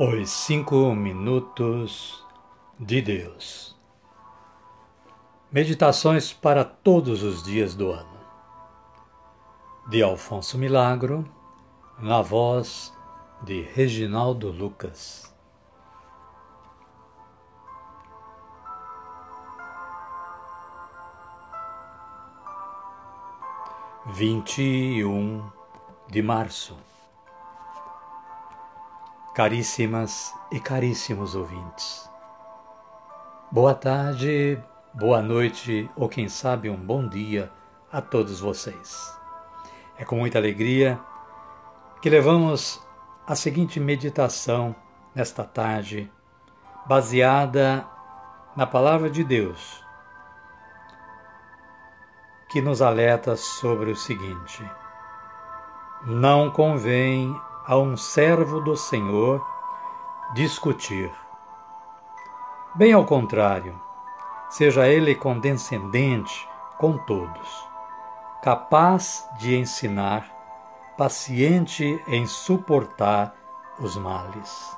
Os Cinco Minutos de Deus. Meditações para todos os dias do ano. De Alfonso Milagro, na voz de Reginaldo Lucas. Vinte e um de março. Caríssimas e caríssimos ouvintes, boa tarde, boa noite ou quem sabe um bom dia a todos vocês. É com muita alegria que levamos a seguinte meditação nesta tarde, baseada na Palavra de Deus, que nos alerta sobre o seguinte: não convém a um servo do Senhor discutir. Bem ao contrário, seja ele condescendente com todos, capaz de ensinar, paciente em suportar os males.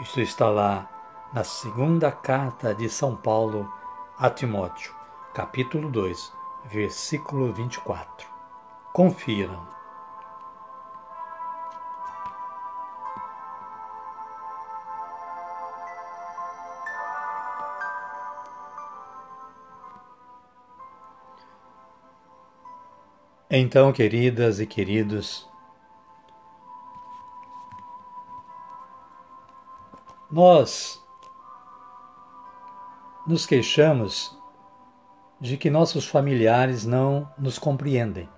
Isto está lá na segunda carta de São Paulo a Timóteo, capítulo 2, versículo 24. Confiram. Então, queridas e queridos, nós nos queixamos de que nossos familiares não nos compreendem.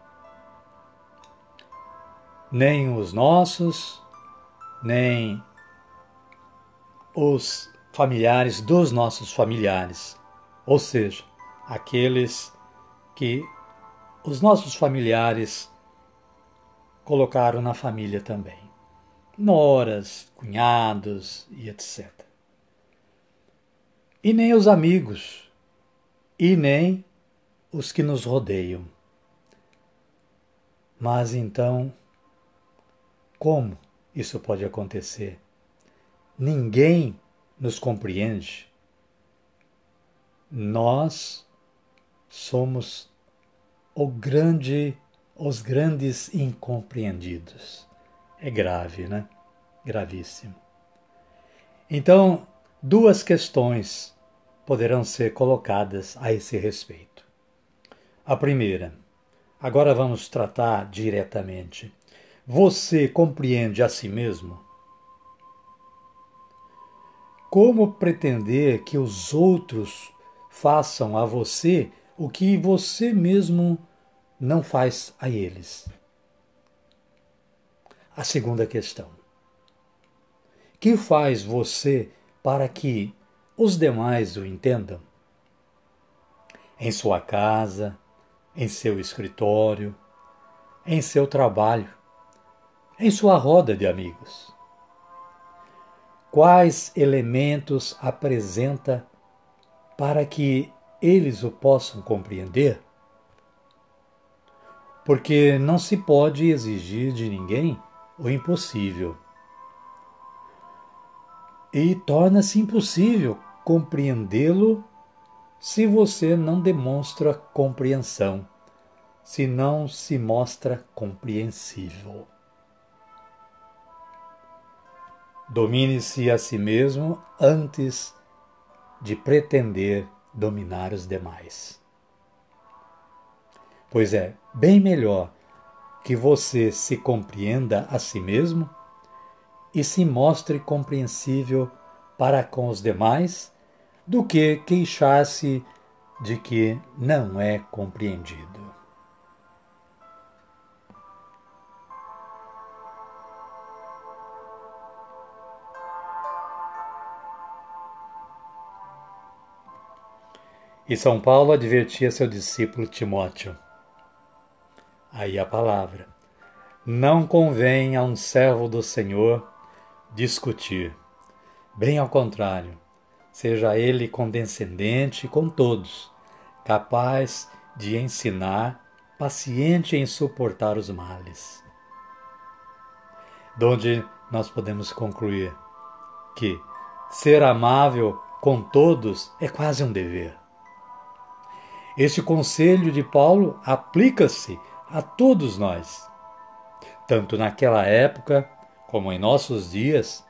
Nem os nossos, nem os familiares dos nossos familiares, ou seja, aqueles que os nossos familiares colocaram na família também. Noras, cunhados e etc. E nem os amigos, e nem os que nos rodeiam. Mas então, como isso pode acontecer? Ninguém nos compreende. Nós somos grande, os grandes incompreendidos. É grave, né? Gravíssimo. Então, duas questões poderão ser colocadas a esse respeito. A primeira, agora vamos tratar diretamente. Você compreende a si mesmo? Como pretender que os outros façam a você o que você mesmo não faz a eles. A segunda questão: que faz você para que os demais o entendam? Em sua casa, em seu escritório, em seu trabalho, em sua roda de amigos. Quais elementos apresenta para que eles o possam compreender? Porque não se pode exigir de ninguém o impossível. E torna-se impossível compreendê-lo se você não demonstra compreensão, se não se mostra compreensível. Domine-se a si mesmo antes de pretender dominar os demais. Pois é bem melhor que você se compreenda a si mesmo e se mostre compreensível para com os demais do que queixar-se de que não é compreendido. E São Paulo advertia seu discípulo Timóteo Aí a palavra. Não convém a um servo do Senhor discutir. Bem ao contrário, seja ele condescendente com todos, capaz de ensinar, paciente em suportar os males. Donde nós podemos concluir que ser amável com todos é quase um dever. Este conselho de Paulo aplica-se a todos nós, tanto naquela época como em nossos dias,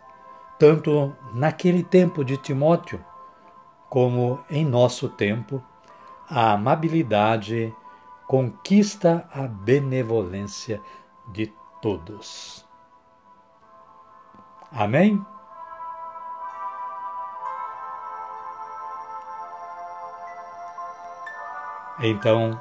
tanto naquele tempo de Timóteo como em nosso tempo, a amabilidade conquista a benevolência de todos. Amém? Então,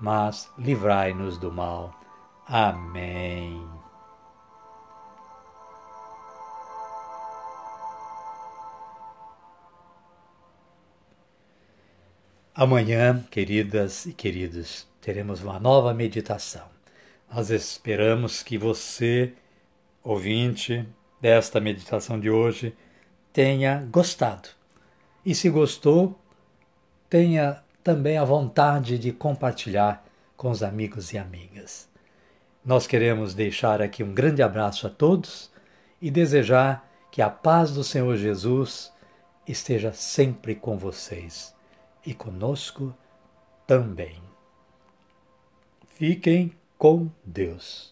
mas livrai-nos do mal. Amém. Amanhã, queridas e queridos, teremos uma nova meditação. Nós esperamos que você ouvinte desta meditação de hoje tenha gostado. E se gostou, tenha também a vontade de compartilhar com os amigos e amigas. Nós queremos deixar aqui um grande abraço a todos e desejar que a paz do Senhor Jesus esteja sempre com vocês e conosco também. Fiquem com Deus.